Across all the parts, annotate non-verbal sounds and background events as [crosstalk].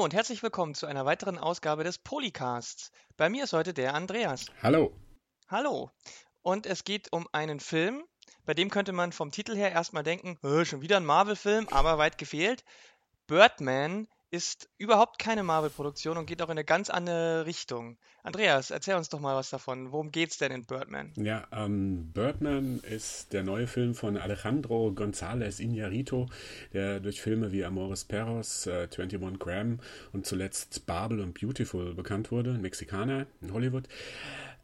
Hallo und herzlich willkommen zu einer weiteren Ausgabe des Polycasts. Bei mir ist heute der Andreas. Hallo. Hallo. Und es geht um einen Film, bei dem könnte man vom Titel her erstmal denken, "Hä, schon wieder ein Marvel-Film, aber weit gefehlt. Birdman ist überhaupt keine Marvel-Produktion und geht auch in eine ganz andere Richtung. Andreas, erzähl uns doch mal was davon. Worum geht's denn in Birdman? Ja, ähm, Birdman ist der neue Film von Alejandro González Iñárritu, der durch Filme wie Amores Perros, äh, 21 Gram und zuletzt Babel und Beautiful bekannt wurde, ein Mexikaner in Hollywood.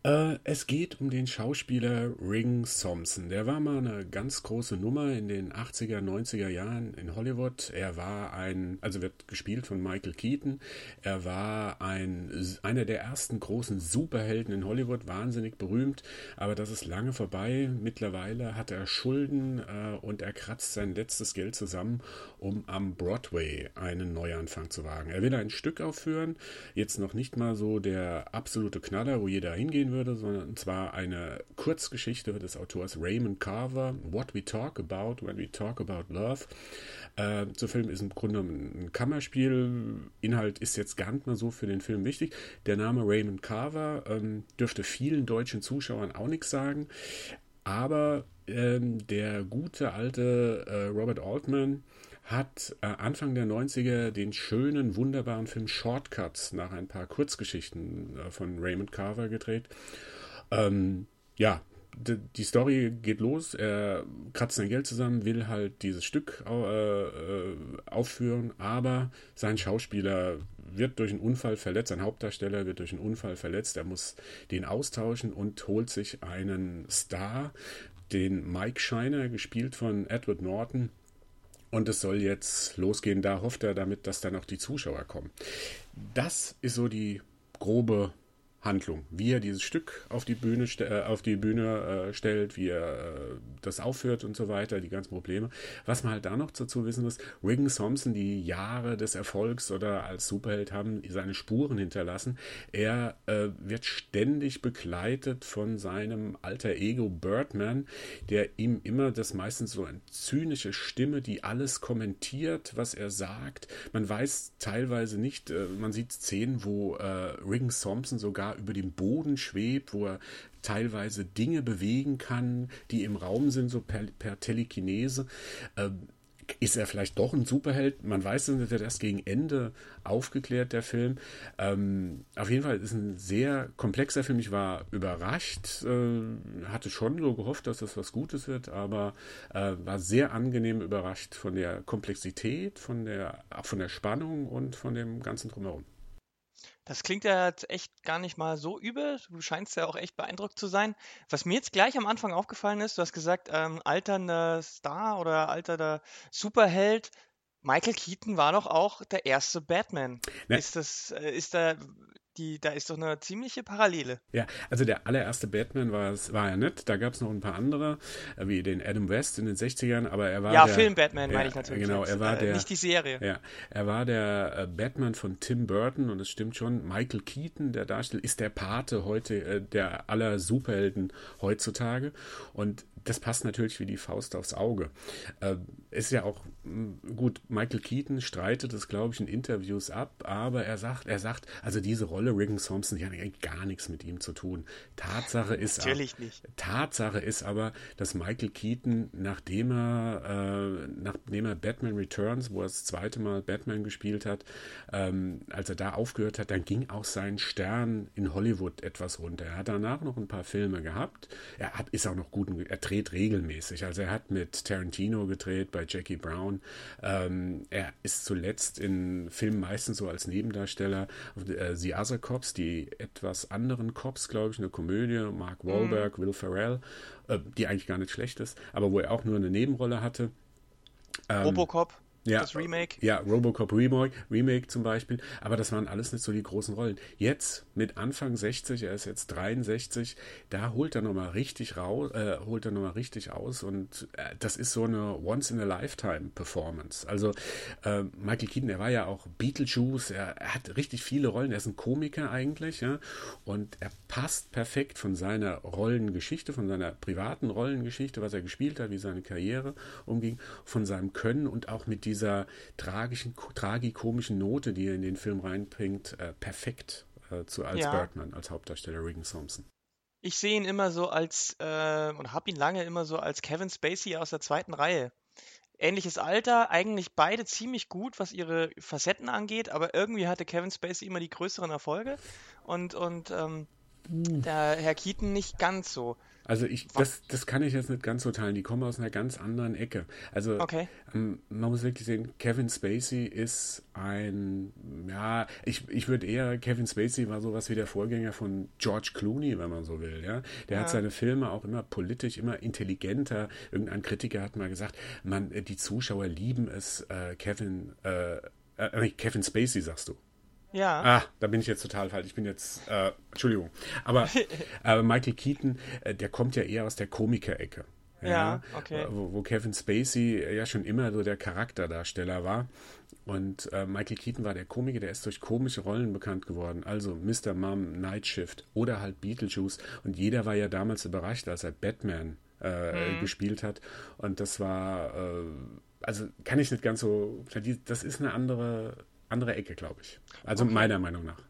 Äh, es geht um den Schauspieler Ring Thompson. Der war mal eine ganz große Nummer in den 80er, 90er Jahren in Hollywood. Er war ein, also wird gespielt von Michael Keaton. Er war ein, einer der ersten großen Superhelden in Hollywood, wahnsinnig berühmt, aber das ist lange vorbei. Mittlerweile hat er Schulden äh, und er kratzt sein letztes Geld zusammen, um am Broadway einen Neuanfang zu wagen. Er will ein Stück aufführen, jetzt noch nicht mal so der absolute Knaller, wo jeder hingehen würde, sondern zwar eine Kurzgeschichte des Autors Raymond Carver, What We Talk About When We Talk About Love. Äh, zu Film ist im Grunde ein Kammerspiel. Inhalt ist jetzt gar nicht mal so für den Film wichtig. Der Name Raymond Carver ähm, dürfte vielen deutschen Zuschauern auch nichts sagen. Aber ähm, der gute alte äh, Robert Altman hat äh, Anfang der 90er den schönen, wunderbaren Film Shortcuts nach ein paar Kurzgeschichten äh, von Raymond Carver gedreht. Ähm, ja, die Story geht los, er kratzt sein Geld zusammen, will halt dieses Stück äh, äh, aufführen, aber sein Schauspieler wird durch einen Unfall verletzt, sein Hauptdarsteller wird durch einen Unfall verletzt, er muss den austauschen und holt sich einen Star, den Mike Shiner, gespielt von Edward Norton, und es soll jetzt losgehen. Da hofft er damit, dass dann auch die Zuschauer kommen. Das ist so die grobe Handlung. Wie er dieses Stück auf die Bühne, äh, auf die Bühne äh, stellt, wie er äh, das aufführt und so weiter, die ganzen Probleme. Was man halt da noch dazu wissen muss, Wigan Thompson, die Jahre des Erfolgs oder als Superheld haben seine Spuren hinterlassen. Er äh, wird ständig begleitet von seinem alter Ego Birdman, der ihm immer das meistens so eine zynische Stimme, die alles kommentiert, was er sagt. Man weiß teilweise nicht, äh, man sieht Szenen, wo äh, Wigan Thompson sogar über dem Boden schwebt, wo er teilweise Dinge bewegen kann, die im Raum sind, so per, per Telekinese. Ähm, ist er vielleicht doch ein Superheld? Man weiß es, wird erst gegen Ende aufgeklärt, der Film. Ähm, auf jeden Fall ist ein sehr komplexer Film. Ich war überrascht, äh, hatte schon so gehofft, dass das was Gutes wird, aber äh, war sehr angenehm überrascht von der Komplexität, von der, von der Spannung und von dem ganzen Drumherum. Das klingt ja jetzt echt gar nicht mal so übel. Du scheinst ja auch echt beeindruckt zu sein. Was mir jetzt gleich am Anfang aufgefallen ist, du hast gesagt, ähm, alternder Star oder alternder Superheld. Michael Keaton war doch auch der erste Batman. Ne. Ist das, äh, ist da, die, da ist doch eine ziemliche Parallele. Ja, also der allererste Batman war, war ja nicht. Da gab es noch ein paar andere, äh, wie den Adam West in den 60ern, aber er war. Ja, der, Film Batman ja, meine ich natürlich. Genau, jetzt. er war äh, der. Nicht die Serie. Ja, er war der äh, Batman von Tim Burton und es stimmt schon, Michael Keaton, der Darsteller, ist der Pate heute, äh, der aller Superhelden heutzutage. Und das passt natürlich wie die Faust aufs Auge. Äh, ist ja auch gut, Michael Keaton streitet es, glaube ich, in Interviews ab, aber er sagt, er sagt, also diese Rolle Riggin Thompson, die hat eigentlich gar nichts mit ihm zu tun. Tatsache ist Natürlich aber, nicht. Tatsache ist aber, dass Michael Keaton, nachdem er, äh, nachdem er Batman Returns, wo er das zweite Mal Batman gespielt hat, ähm, als er da aufgehört hat, dann ging auch sein Stern in Hollywood etwas runter. Er hat danach noch ein paar Filme gehabt. Er hat, ist auch noch gut, er dreht regelmäßig. Also er hat mit Tarantino gedreht bei Jackie Brown. Ähm, er ist zuletzt in Filmen meistens so als Nebendarsteller äh, The Other Cops, die etwas anderen Cops, glaube ich, eine Komödie, Mark Wahlberg, mhm. Will Ferrell, äh, die eigentlich gar nicht schlecht ist, aber wo er auch nur eine Nebenrolle hatte. Ähm, Robocop ja, das Remake. Ja, Robocop Remake, Remake zum Beispiel. Aber das waren alles nicht so die großen Rollen. Jetzt mit Anfang 60, er ist jetzt 63, da holt er nochmal richtig raus, äh, holt er nochmal richtig aus und äh, das ist so eine Once in a Lifetime Performance. Also äh, Michael Keaton, er war ja auch Beetlejuice, er, er, hat richtig viele Rollen, er ist ein Komiker eigentlich, ja, und er passt perfekt von seiner Rollengeschichte, von seiner privaten Rollengeschichte, was er gespielt hat, wie seine Karriere umging, von seinem Können und auch mit diesem dieser tragischen, tragikomischen Note, die er in den Film reinbringt, äh, perfekt äh, zu als ja. Birdman, als Hauptdarsteller Regan Thompson. Ich sehe ihn immer so als, äh, und habe ihn lange immer so als Kevin Spacey aus der zweiten Reihe. Ähnliches Alter, eigentlich beide ziemlich gut, was ihre Facetten angeht, aber irgendwie hatte Kevin Spacey immer die größeren Erfolge und, und ähm, hm. der Herr Keaton nicht ganz so. Also ich, das, das kann ich jetzt nicht ganz so teilen. Die kommen aus einer ganz anderen Ecke. Also okay. ähm, man muss wirklich sehen, Kevin Spacey ist ein, ja, ich, ich würde eher, Kevin Spacey war sowas wie der Vorgänger von George Clooney, wenn man so will. Ja? Der ja. hat seine Filme auch immer politisch, immer intelligenter. Irgendein Kritiker hat mal gesagt, man, die Zuschauer lieben es, äh, Kevin, äh, äh, Kevin Spacey, sagst du. Ja. Ah, da bin ich jetzt total falsch. Ich bin jetzt, äh, Entschuldigung. Aber [laughs] äh, Michael Keaton, äh, der kommt ja eher aus der Komiker-Ecke. Ja, ja, okay. Wo, wo, Kevin Spacey ja schon immer so der Charakterdarsteller war. Und äh, Michael Keaton war der Komiker, der ist durch komische Rollen bekannt geworden. Also Mr. Mom, Night Shift oder halt Beetlejuice. Und jeder war ja damals überrascht, als er Batman äh, mhm. gespielt hat. Und das war, äh, also kann ich nicht ganz so, das ist eine andere andere Ecke, glaube ich. Also okay. meiner Meinung nach.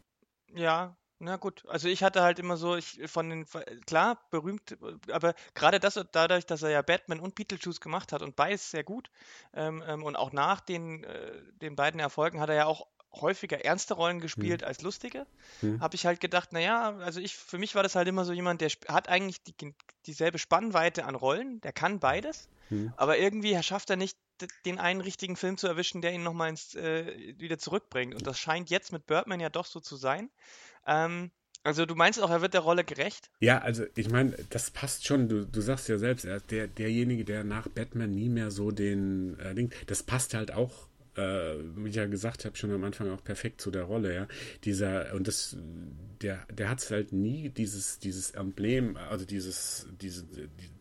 Ja, na gut. Also ich hatte halt immer so, ich von den, klar, berühmt, aber gerade das, dadurch, dass er ja Batman und Beetlejuice gemacht hat und beides sehr gut ähm, ähm, und auch nach den, äh, den beiden Erfolgen hat er ja auch häufiger ernste Rollen gespielt hm. als lustige, hm. habe ich halt gedacht, naja, also ich, für mich war das halt immer so jemand, der hat eigentlich die, dieselbe Spannweite an Rollen, der kann beides, hm. aber irgendwie schafft er nicht den einen richtigen Film zu erwischen, der ihn nochmal äh, wieder zurückbringt. Und das scheint jetzt mit Birdman ja doch so zu sein. Ähm, also du meinst auch, er wird der Rolle gerecht? Ja, also ich meine, das passt schon. Du, du sagst ja selbst, er ist der, derjenige, der nach Batman nie mehr so den äh, Ding. Das passt halt auch äh, wie ich ja gesagt habe, schon am Anfang auch perfekt zu der Rolle, ja. Dieser, und das, der, der hat halt nie dieses, dieses Emblem, also dieses, diese,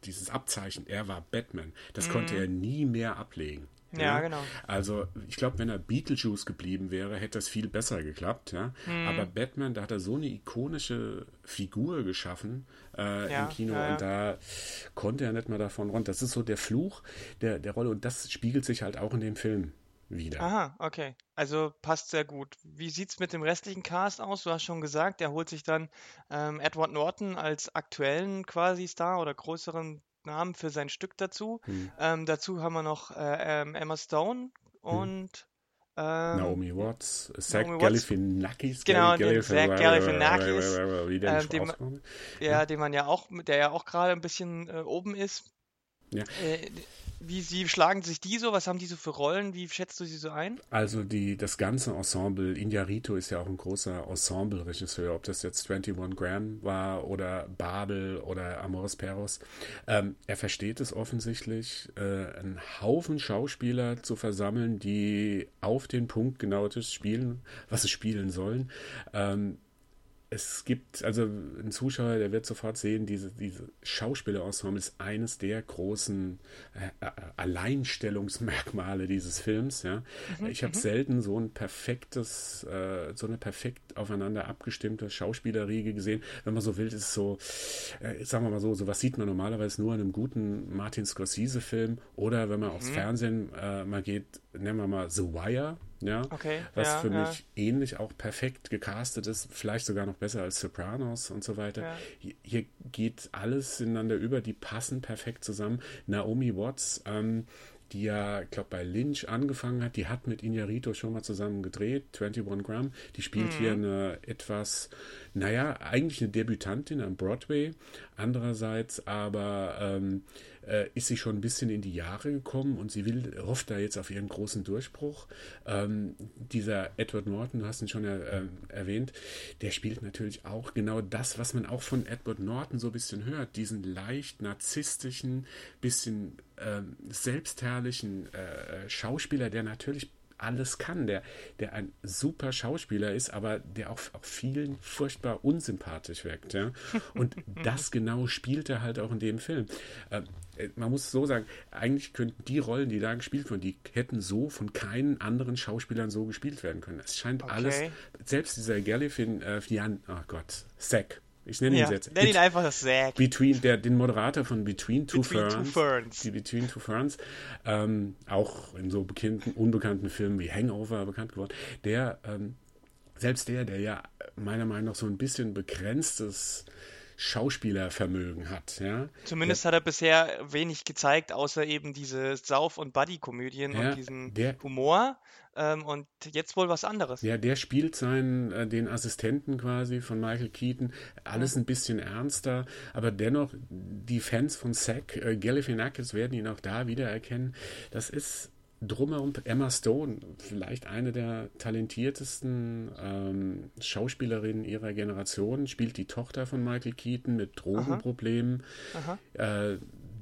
dieses Abzeichen, er war Batman. Das mhm. konnte er nie mehr ablegen. Ja, ja, genau. Also ich glaube, wenn er Beetlejuice geblieben wäre, hätte das viel besser geklappt. Ja? Mhm. Aber Batman, da hat er so eine ikonische Figur geschaffen äh, ja, im Kino ja, und da konnte er nicht mal davon runter. Das ist so der Fluch der, der Rolle und das spiegelt sich halt auch in dem Film wieder. Aha, okay. Also passt sehr gut. Wie sieht es mit dem restlichen Cast aus? Du hast schon gesagt, er holt sich dann ähm, Edward Norton als aktuellen quasi Star oder größeren Namen für sein Stück dazu. Hm. Ähm, dazu haben wir noch äh, ähm, Emma Stone hm. und ähm, Naomi Watts, Zach Galifianakis. Genau, Zach Galifianakis. Ähm, ja, den man ja auch, der ja auch gerade ein bisschen äh, oben ist. Ja. Äh, wie, wie schlagen sich die so? Was haben die so für Rollen? Wie schätzt du sie so ein? Also die, das ganze Ensemble, Injarito ist ja auch ein großer Ensemble-Regisseur, ob das jetzt 21 Graham war oder Babel oder Amores Perros. Ähm, er versteht es offensichtlich, äh, einen Haufen Schauspieler zu versammeln, die auf den Punkt genau das spielen, was sie spielen sollen. Ähm, es gibt, also ein Zuschauer, der wird sofort sehen, diese, diese Schauspielerensemble ist eines der großen äh, äh Alleinstellungsmerkmale dieses Films. Ja. Mhm, ich habe mhm. selten so ein perfektes, äh, so eine perfekt aufeinander abgestimmte Schauspielerriege gesehen. Wenn man so will, ist es so, äh, sagen wir mal so, sowas sieht man normalerweise nur in einem guten Martin Scorsese-Film oder wenn man mhm. aufs Fernsehen äh, mal geht, nennen wir mal The Wire ja, okay, was ja, für ja. mich ähnlich auch perfekt gecastet ist, vielleicht sogar noch besser als Sopranos und so weiter. Ja. Hier, hier, geht alles ineinander über, die passen perfekt zusammen. Naomi Watts, ähm, die ja, ich glaube, bei Lynch angefangen hat, die hat mit Iñárritu schon mal zusammen gedreht, 21 Gramm. Die spielt mhm. hier eine etwas, naja, eigentlich eine Debütantin am Broadway. Andererseits aber ähm, äh, ist sie schon ein bisschen in die Jahre gekommen und sie will, hofft da jetzt auf ihren großen Durchbruch. Ähm, dieser Edward Norton, du hast ihn schon er, äh, erwähnt, der spielt natürlich auch genau das, was man auch von Edward Norton so ein bisschen hört, diesen leicht narzisstischen, bisschen äh, selbstherrlichen äh, Schauspieler, der natürlich alles kann, der, der ein super Schauspieler ist, aber der auch, auch vielen furchtbar unsympathisch wirkt. Ja? Und [laughs] das genau spielt er halt auch in dem Film. Ähm, äh, man muss so sagen, eigentlich könnten die Rollen, die da gespielt wurden, die hätten so von keinen anderen Schauspielern so gespielt werden können. Es scheint okay. alles, selbst dieser Gallifin, äh, Fian, oh Gott, Zack, Ich nenne Ja, ihn jetzt. nenn ihn einfach Zack. Between, der, den Moderator von Between Two Between Two Ferns. Ferns. Die Between Two Ferns. Ähm, auch in so bekannten, unbekannten Filmen wie Hangover bekannt geworden. Der, ähm, selbst der, der ja meiner Meinung nach so ein bisschen begrenztes Schauspielervermögen hat, ja. Zumindest hat er bisher wenig gezeigt, außer eben diese Sauf- und Buddy-Komödien Ja, und diesen der- Humor. Ähm, und jetzt wohl was anderes. Ja, der spielt seinen, äh, den Assistenten quasi von Michael Keaton. Alles ein bisschen ernster, aber dennoch, die Fans von Zack äh, Galifianakis werden ihn auch da wiedererkennen. Das ist drumherum Emma Stone, vielleicht eine der talentiertesten ähm, Schauspielerinnen ihrer Generation, spielt die Tochter von Michael Keaton mit Drogenproblemen. Äh,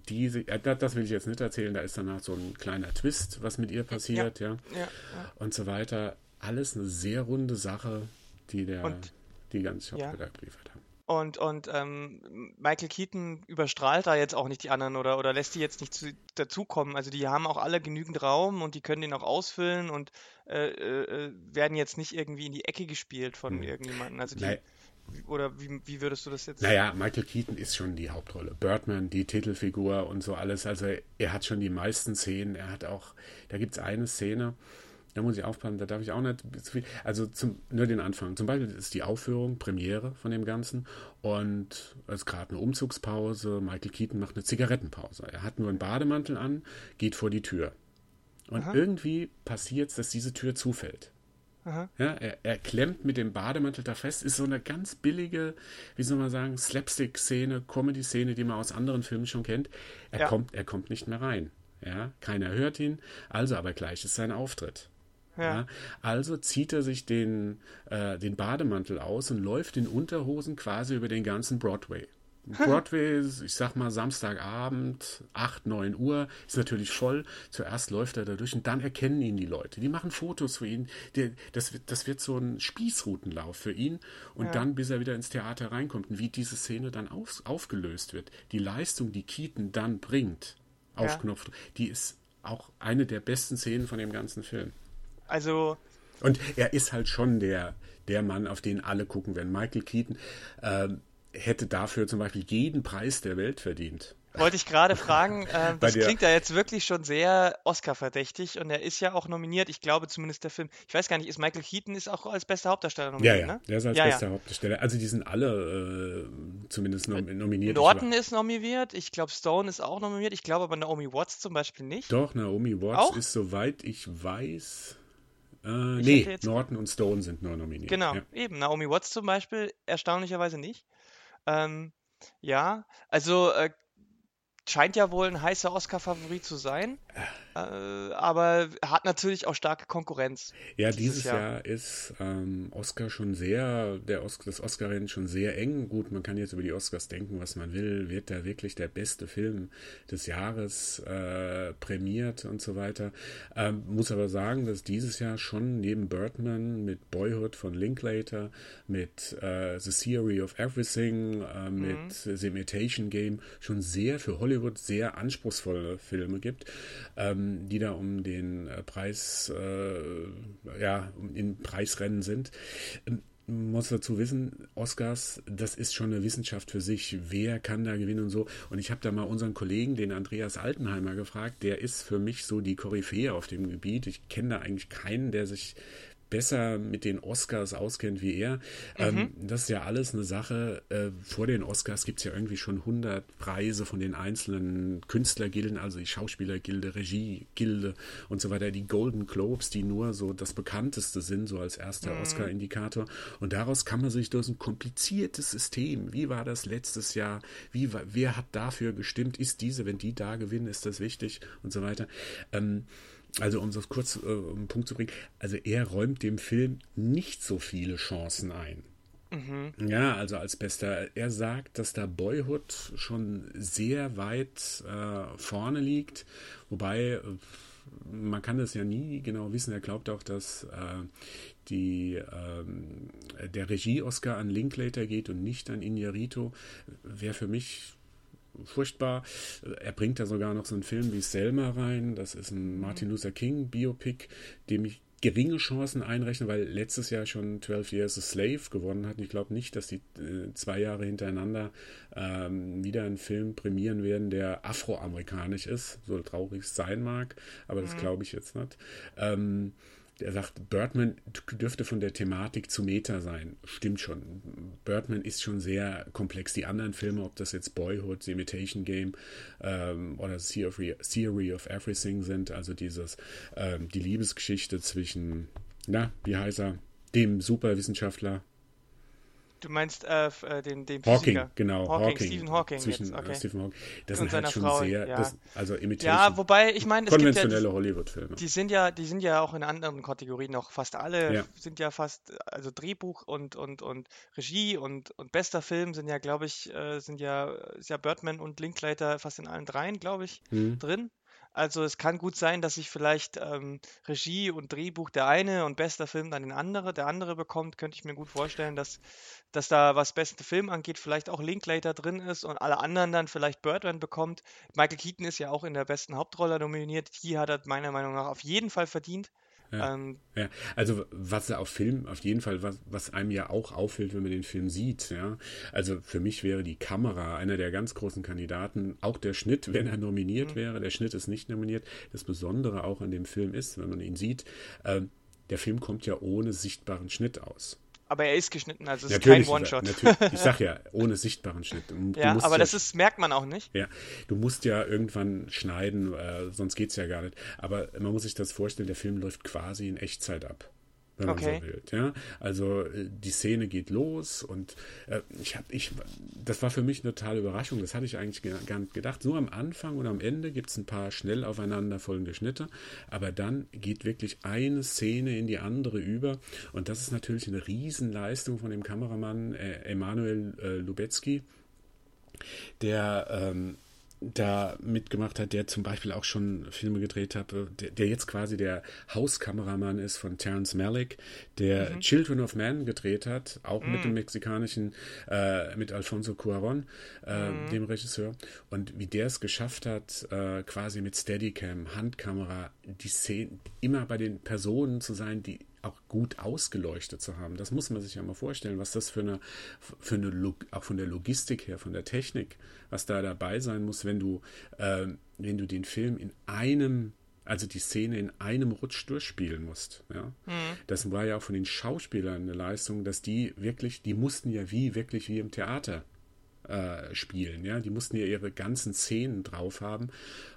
diese, äh, das- will ich jetzt nicht erzählen, da ist danach so ein kleiner Twist, was mit ihr passiert, ja Ja, ja. und so weiter. Alles eine sehr runde Sache, die der, Und- die ganz Ja. Schauspieler geliefert haben. Und, und ähm, Michael Keaton überstrahlt da jetzt auch nicht die anderen oder, oder lässt die jetzt nicht zu, dazukommen. Also die haben auch alle genügend Raum und die können den auch ausfüllen und äh, äh, äh, werden jetzt nicht irgendwie in die Ecke gespielt von irgendjemandem. Also die, oder wie, wie würdest du das jetzt? Naja, Michael Keaton ist schon die Hauptrolle. Birdman, die Titelfigur und so alles. Also er hat schon die meisten Szenen. Er hat auch, da gibt es eine Szene, da muss ich aufpassen, da darf ich auch nicht zu viel. Also zum, nur den Anfang. Zum Beispiel ist die Aufführung, Premiere von dem Ganzen. Und es ist gerade eine Umzugspause. Michael Keaton macht eine Zigarettenpause. Er hat nur einen Bademantel an, geht vor die Tür. Und irgendwie passiert es, dass diese Tür zufällt. Aha. Ja, er, er klemmt mit dem Bademantel da fest. Ist so eine ganz billige, wie soll man sagen, Slapstick-Szene, Comedy-Szene, die man aus anderen Filmen schon kennt. Er, Ja. kommt, er kommt nicht mehr rein. Ja, keiner hört ihn. Also aber gleich ist sein Auftritt. Ja. Ja, also zieht er sich den, äh, den Bademantel aus und läuft in Unterhosen quasi über den ganzen Broadway. Broadway, ist, ich sag mal, Samstagabend, 8, 9 Uhr, ist natürlich voll. Zuerst läuft er da durch und dann erkennen ihn die Leute. Die machen Fotos für ihn. Das, wird- das wird so ein Spießrutenlauf für ihn. Und dann, bis er wieder ins Theater reinkommt und wie diese Szene dann auf, aufgelöst wird. Die Leistung, die Keaton dann bringt, auf Ja. Knopfdruck, die ist auch eine der besten Szenen von dem ganzen Film. Also Und er ist halt schon der, der Mann, auf den alle gucken werden. Michael Keaton ähm, hätte dafür zum Beispiel jeden Preis der Welt verdient. wollte ich gerade fragen, [laughs] äh, das klingt ja jetzt wirklich schon sehr Oscar-verdächtig und er ist ja auch nominiert. Ich glaube zumindest der Film. Ich weiß gar nicht, ist Michael Keaton ist auch als bester Hauptdarsteller Ja, nominiert, ja, ne? der ist als ja, bester ja. Hauptdarsteller. Also die sind alle äh, zumindest nom nominiert. Ich Norton ist nominiert, ich glaube Stone ist auch nominiert, ich glaube aber Naomi Watts zum Beispiel nicht. Doch, Naomi Watts Auch? ist, soweit ich weiß. Äh, Ich nee, Norton und Stone sind nur nominiert. Genau, Ja. eben. Naomi Watts zum Beispiel, erstaunlicherweise nicht. Ähm, ja, also äh, scheint ja wohl ein heißer Oscar-Favorit zu sein, äh, aber hat natürlich auch starke Konkurrenz. Ja, dieses dieses Jahr. Jahr, ist ähm, Oscar schon sehr, der Os das Oscar-Rennen schon sehr eng. Gut, man kann jetzt über die Oscars denken, was man will. Wird da wirklich der beste Film des Jahres äh, prämiert und so weiter. Ähm, muss aber sagen, dass dieses Jahr schon neben Birdman mit Boyhood von Linklater, mit äh, The Theory of Everything, äh, mit The Imitation Game schon sehr für Hollywood sehr anspruchsvolle Filme gibt, ähm, die da um den äh, Preis, äh, ja, in Preisrennen sind. Ähm, muss dazu wissen, Oscars, das ist schon eine Wissenschaft für sich. Wer kann da gewinnen und so. Und ich habe da mal unseren Kollegen, den Andreas Altenheimer, gefragt. Der ist für mich so die Koryphäe auf dem Gebiet. Ich kenne da eigentlich keinen, der sich besser mit den Oscars auskennt wie er. Ähm, das ist ja alles eine Sache. Äh, vor den Oscars gibt es ja irgendwie schon 100 Preise von den einzelnen Künstlergilden, also die Schauspielergilde, Regiegilde und so weiter, die Golden Globes, die nur so das bekannteste sind, so als erster Oscar-Indikator. Und daraus kann man sich durch ein kompliziertes System, wie war das letztes Jahr, wie wer hat dafür gestimmt, ist diese, wenn die da gewinnen, ist das wichtig und so weiter. Ähm, also um das kurz äh, um den Punkt zu bringen, also er räumt dem Film nicht so viele Chancen ein. Ja, also als bester. Er sagt, dass da Boyhood schon sehr weit äh, vorne liegt, wobei äh, man kann das ja nie genau wissen. Er glaubt auch, dass äh, die, ähm, der Regie-Oscar an Linklater geht und nicht an Iñárritu. Wäre für mich furchtbar. Er bringt da sogar noch so einen Film wie Selma rein. Das ist ein Martin Luther King Biopic, dem ich geringe Chancen einrechnen, weil letztes Jahr schon 12 Years a Slave gewonnen hat. Ich glaube nicht, dass die äh, zwei Jahre hintereinander ähm, wieder einen Film prämieren werden, der afroamerikanisch ist, so traurig es sein mag, aber das mhm. glaube ich jetzt nicht. Ähm, er sagt, Birdman dürfte von der Thematik zu Meta sein. Stimmt schon. Birdman ist schon sehr komplex. Die anderen Filme, ob das jetzt Boyhood, The Imitation Game ähm, oder Theory, Theory of Everything sind, also dieses, ähm, die Liebesgeschichte zwischen, na, wie heißt er, dem Superwissenschaftler, Du meinst äh, äh, den, den Hawking, Physiker. genau. Hawking, Hawking, Stephen Hawking. Zwischen, jetzt, okay. Stephen Hawking. Das Und sind halt schon Frau, sehr, ja. das, also Imitation. Ja, wobei, ich meine, es konventionelle gibt ja, Hollywood-Filme. Die sind ja, die sind ja auch in anderen Kategorien noch fast alle, ja. sind ja fast, also Drehbuch und, und, und Regie und, und bester Film sind ja, glaube ich, äh, sind ja, ist ja Birdman und Linkleiter fast in allen dreien, glaube ich, hm. drin. Also es kann gut sein, dass sich vielleicht ähm, Regie und Drehbuch der eine und bester Film dann den andere, der andere bekommt. Könnte ich mir gut vorstellen, dass, dass da was beste Film angeht, vielleicht auch Linklater drin ist und alle anderen dann vielleicht Birdman bekommt. Michael Keaton ist ja auch in der besten Hauptrolle nominiert. Hier hat er meiner Meinung nach auf jeden Fall verdient. Ja, ähm, ja, also was auf Film, auf jeden Fall, was, was einem ja auch auffällt, wenn man den Film sieht, ja. Also für mich wäre die Kamera einer der ganz großen Kandidaten, auch der Schnitt, [laughs] wenn er nominiert mhm. wäre. Der Schnitt ist nicht nominiert. Das Besondere auch an dem Film ist, wenn man ihn sieht, äh, der Film kommt ja ohne sichtbaren Schnitt aus. Aber er ist geschnitten, also es natürlich ist kein One-Shot. Ich sag ja, [laughs] ohne sichtbaren Schnitt. Du ja, aber ja, das ist, merkt man auch nicht. Ja, du musst ja irgendwann schneiden, äh, sonst es ja gar nicht. Aber man muss sich das vorstellen, der Film läuft quasi in Echtzeit ab wenn man okay. so will. Ja? Also äh, die Szene geht los und äh, ich habe, ich, das war für mich eine totale Überraschung. Das hatte ich eigentlich gar nicht gedacht. Nur am Anfang und am Ende gibt es ein paar schnell aufeinander folgende Schnitte, aber dann geht wirklich eine Szene in die andere über und das ist natürlich eine Riesenleistung von dem Kameramann äh, Emanuel äh, Lubetzky, der ähm, da mitgemacht hat, der zum Beispiel auch schon Filme gedreht hat, der, der jetzt quasi der Hauskameramann ist von Terence Malick, der mhm. Children of Man gedreht hat, auch mhm. mit dem mexikanischen, äh, mit Alfonso Cuaron, äh, mhm. dem Regisseur. Und wie der es geschafft hat, äh, quasi mit Steadicam, Handkamera, die Szenen immer bei den Personen zu sein, die auch gut ausgeleuchtet zu haben. Das muss man sich ja mal vorstellen, was das für eine, für eine auch von der Logistik her, von der Technik, was da dabei sein muss, wenn du, äh, wenn du den Film in einem, also die Szene in einem Rutsch durchspielen musst. Ja? Mhm. Das war ja auch von den Schauspielern eine Leistung, dass die wirklich, die mussten ja wie, wirklich wie im Theater äh, spielen. Ja, die mussten ja ihre ganzen Szenen drauf haben,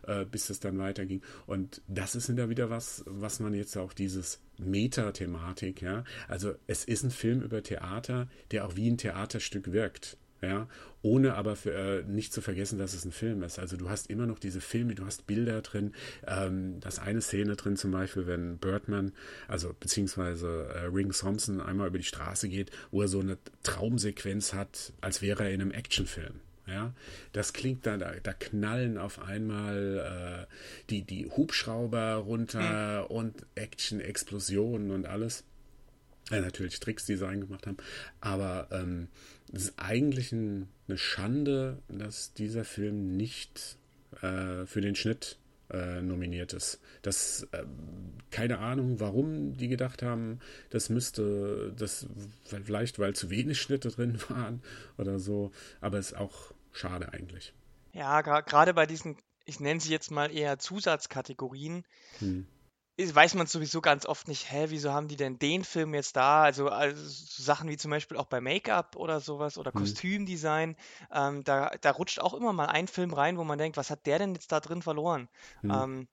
äh, bis es dann weiterging. Und das ist ja wieder was, was man jetzt auch dieses Meta-Thematik, ja. Also es ist ein Film über Theater, der auch wie ein Theaterstück wirkt ja, ohne aber für, äh, nicht zu vergessen, dass es ein Film ist. Also du hast immer noch diese Filme, du hast Bilder drin, ähm, das eine Szene drin zum Beispiel, wenn Birdman, also beziehungsweise äh, Ring Thompson einmal über die Straße geht, wo er so eine Traumsequenz hat, als wäre er in einem Actionfilm. Ja, das klingt da, da, da knallen auf einmal äh, die, die Hubschrauber runter mhm. und Action, Explosionen und alles. Ja, natürlich Tricks, die sie reingemacht haben. Aber ähm, es ist eigentlich ein, eine Schande, dass dieser Film nicht äh, für den Schnitt äh, nominiert ist. Das, äh, keine Ahnung, warum die gedacht haben, das müsste, das vielleicht, weil zu wenig Schnitte drin [laughs] waren oder so. Aber es ist auch schade eigentlich. Ja, gerade bei diesen, ich nenne sie jetzt mal eher Zusatzkategorien, hm weiß man sowieso ganz oft nicht, hä, wieso haben die denn den Film jetzt da? Also, also so Sachen wie zum Beispiel auch bei Make-up oder sowas oder mhm. Kostümdesign, ähm, da, da rutscht auch immer mal ein Film rein, wo man denkt, was hat der denn jetzt da drin verloren? Mhm. Ähm,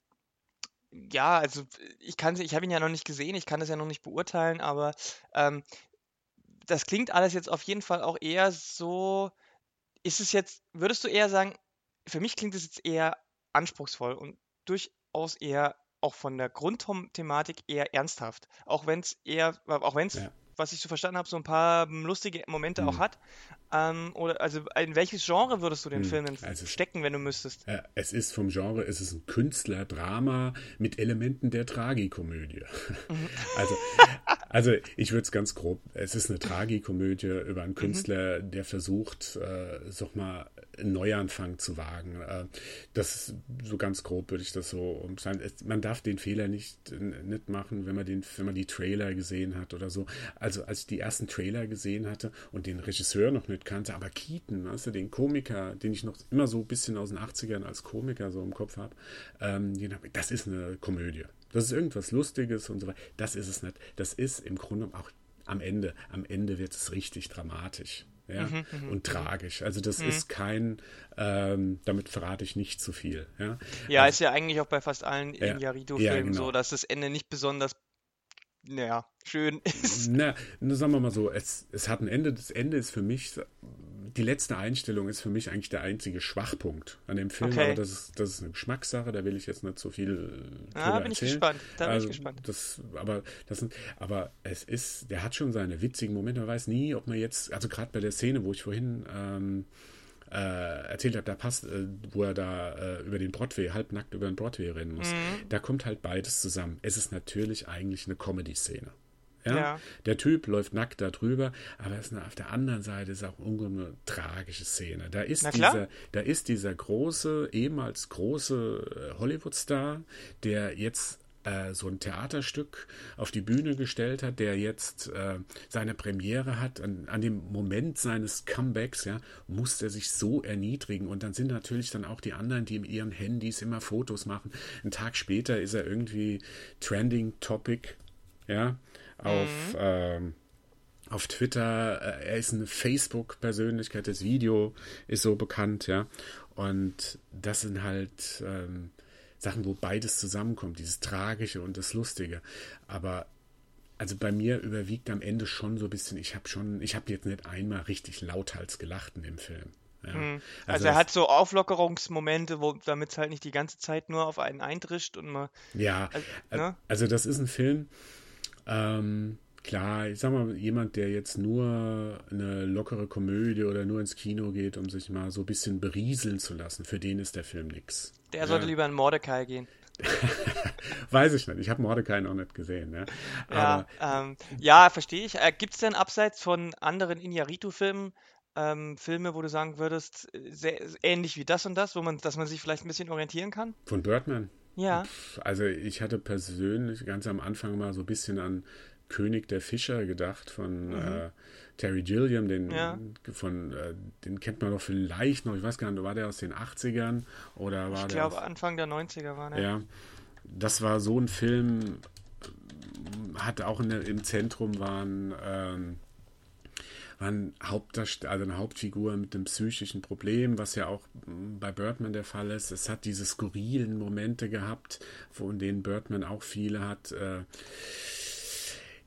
ja, also ich kann ich habe ihn ja noch nicht gesehen, ich kann das ja noch nicht beurteilen, aber ähm, das klingt alles jetzt auf jeden Fall auch eher so. Ist es jetzt, würdest du eher sagen, für mich klingt es jetzt eher anspruchsvoll und durchaus eher auch von der Grundthematik eher ernsthaft. Auch wenn es eher, auch wenn es, ja. was ich so verstanden habe, so ein paar lustige Momente mhm. auch hat. Ähm, oder also in welches Genre würdest du den mhm. Film also stecken, wenn du müsstest? Ja, es ist vom Genre, es ist ein Künstlerdrama mit Elementen der Tragikomödie. Mhm. [laughs] also, also ich würde es ganz grob, es ist eine Tragikomödie über einen mhm. Künstler, der versucht, äh, sag mal, einen Neuanfang zu wagen. Äh, das ist so ganz grob, würde ich das so umschreiben. Man darf den Fehler nicht, nicht machen, wenn man, den, wenn man die Trailer gesehen hat oder so. Also als ich die ersten Trailer gesehen hatte und den Regisseur noch nicht kannte, aber Keaton, weißt du, den Komiker, den ich noch immer so ein bisschen aus den 80ern als Komiker so im Kopf habe, ähm, das ist eine Komödie. Das ist irgendwas Lustiges und so weiter. Das ist es nicht. Das ist im Grunde auch am Ende. Am Ende wird es richtig dramatisch ja, mhm, mhm und mhm. tragisch. Also das mhm. ist kein, ähm, damit verrate ich nicht zu viel. Ja, ja also, ist ja eigentlich auch bei fast allen ja, Inarito-Filmen ja, genau. so, dass das Ende nicht besonders naja, schön [laughs] ist. Na, sagen wir mal so, es, es hat ein Ende. Das Ende ist für mich die letzte Einstellung ist für mich eigentlich der einzige Schwachpunkt an dem Film, okay. aber das ist, das ist eine Geschmackssache, da will ich jetzt nicht so viel äh, ah, bin erzählen. ich gespannt. Da also, bin ich gespannt. Das, aber, das sind, aber es ist, der hat schon seine witzigen Momente, man weiß nie, ob man jetzt, also gerade bei der Szene, wo ich vorhin ähm, äh, erzählt habe, da passt, äh, wo er da äh, über den Broadway, halbnackt über den Broadway rennen muss, mhm. da kommt halt beides zusammen. Es ist natürlich eigentlich eine Comedy-Szene. Ja? ja? Der Typ läuft nackt da drüber, aber es ist auf der anderen Seite ist auch eine tragische Szene. Da ist, dieser, da ist dieser große, ehemals große äh, Hollywood-Star, der jetzt äh, so ein Theaterstück auf die Bühne gestellt hat, der jetzt äh, seine Premiere hat. An, an, dem Moment seines Comebacks, ja, muss er sich so erniedrigen. Und dann sind natürlich dann auch die anderen, die in ihren Handys immer Fotos machen. Einen Tag später ist er irgendwie Trending Topic, ja auf, mhm. ähm, auf Twitter. Äh, er ist eine Facebook-Persönlichkeit. Das Video ist so bekannt, ja. Und das sind halt ähm, Sachen, wo beides zusammenkommt, dieses Tragische und das Lustige. Aber also bei mir überwiegt am Ende schon so ein bisschen, ich habe schon, ich habe jetzt nicht einmal richtig lauthals gelacht in dem Film. Ja. Mhm. Also, also, er hat so Auflockerungsmomente, damit es halt nicht die ganze Zeit nur auf einen eintrischt und man. Ja, also, ne? also das ist ein Film, ähm, klar, ich sag mal, jemand, der jetzt nur eine lockere Komödie oder nur ins Kino geht, um sich mal so ein bisschen berieseln zu lassen, für den ist der Film nix. Der ja. sollte lieber in Mordecai gehen. [laughs] Weiß ich nicht. Ich habe Mordecai noch nicht gesehen. Ja, ja, ähm, ja verstehe ich. Äh, Gibt es denn abseits von anderen Inyaritu-Filmen ähm, Filme, wo du sagen würdest, sehr, ähnlich wie das und das, wo man, dass man sich vielleicht ein bisschen orientieren kann? Von Birdman? Ja. Also ich hatte persönlich ganz am Anfang mal so ein bisschen an König der Fischer gedacht von mhm. äh, Terry Gilliam, den, ja. von, äh, den kennt man doch vielleicht noch, ich weiß gar nicht, war der aus den 80ern oder war ich der. Ich glaube, Anfang der 90er war der. Ja, das war so ein Film, hat auch der, im Zentrum waren ähm, waren Hauptdarsteller, also eine Hauptfigur mit einem psychischen Problem, was ja auch mm, bei Birdman der Fall ist. Es hat diese skurrilen Momente gehabt, von denen Birdman auch viele hat. Äh,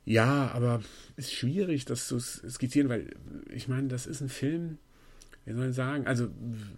ja, aber ist schwierig, das zu skizzieren, weil ich meine, das ist ein Film, wie soll ich sagen, also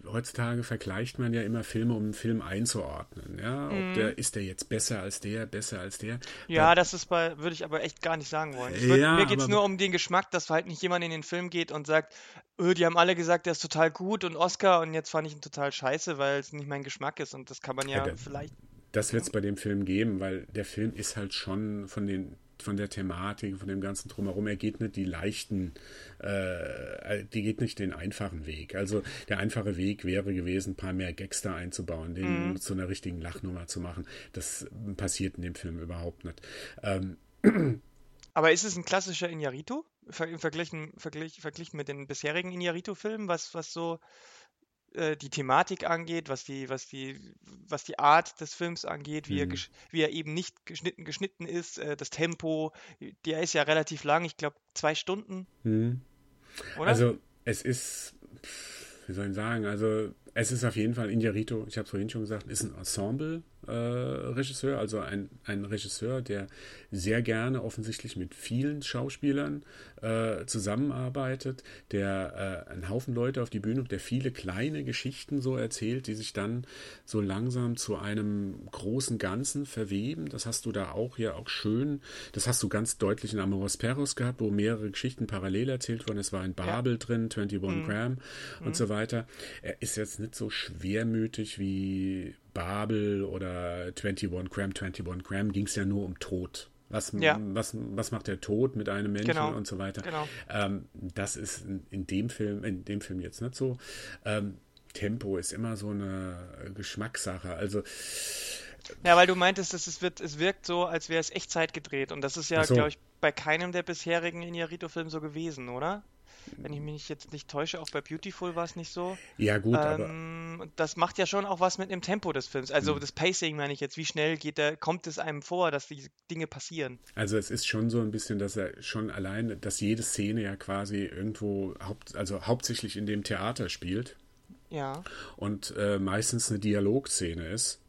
heutzutage vergleicht man ja immer Filme, um einen Film einzuordnen. Ja, ob mhm. der ist der jetzt besser als der, besser als der. Ja, da, das ist bei, würde ich aber echt gar nicht sagen wollen. Würd, ja, mir geht es nur um den Geschmack, dass halt nicht jemand in den Film geht und sagt, öh, die haben alle gesagt, der ist total gut und Oscar und jetzt fand ich ihn total scheiße, weil es nicht mein Geschmack ist und das kann man ja, ja vielleicht. Das wird es bei dem Film geben, weil der Film ist halt schon von den von der Thematik, von dem ganzen drumherum. Er geht nicht die leichten, äh, die geht nicht den einfachen Weg. Also der einfache Weg wäre gewesen, ein paar mehr Gags da einzubauen, den mhm. zu einer richtigen Lachnummer zu machen. Das passiert in dem Film überhaupt nicht. Ähm, aber ist es ein klassischer Inyarito? Verglichen, verglichen, verglichen mit den bisherigen Inyarito-Filmen, was, was so äh, die Thematik angeht, was die, was die, was die Art des Films angeht, wie, mhm. er, wie er eben nicht geschnitten, geschnitten ist, äh, das Tempo, der ist ja relativ lang, ich glaube zwei Stunden. Mhm. Also es ist, wie soll ich sagen, also es ist auf jeden Fall Injarito, ich habe es vorhin schon gesagt, ist ein Ensemble-Regisseur, äh, also ein, ein Regisseur, der sehr gerne offensichtlich mit vielen Schauspielern äh, zusammenarbeitet, der äh, einen Haufen Leute auf die Bühne, der viele kleine Geschichten so erzählt, die sich dann so langsam zu einem großen Ganzen verweben. Das hast du da auch ja auch schön, das hast du ganz deutlich in Amoros Perros gehabt, wo mehrere Geschichten parallel erzählt wurden. Es war in Babel ja. drin, 21 mhm. Gram und mhm. so weiter. Er ist jetzt nicht so schwermütig wie Babel oder 21 Gram. 21 Gram ging es ja nur um Tod. Was, ja. was, was macht der Tod mit einem Menschen genau. und so weiter. Genau. Ähm, das ist in, in, dem Film, in dem Film jetzt nicht so. Ähm, Tempo ist immer so eine Geschmackssache. Also ja, weil du meintest, dass es, wird, es wirkt so, als wäre es Echtzeit gedreht. Und das ist ja, so. glaube ich, bei keinem der bisherigen Inarito-Filme so gewesen, oder? Wenn ich mich jetzt nicht täusche, auch bei Beautiful war es nicht so. Ja, gut, ähm, aber. Das macht ja schon auch was mit dem Tempo des Films. Also hm. das Pacing meine ich jetzt. Wie schnell geht der, kommt es einem vor, dass diese Dinge passieren? Also es ist schon so ein bisschen, dass er schon allein, dass jede Szene ja quasi irgendwo, haupt, also hauptsächlich in dem Theater spielt. Ja. Und äh, meistens eine Dialogszene ist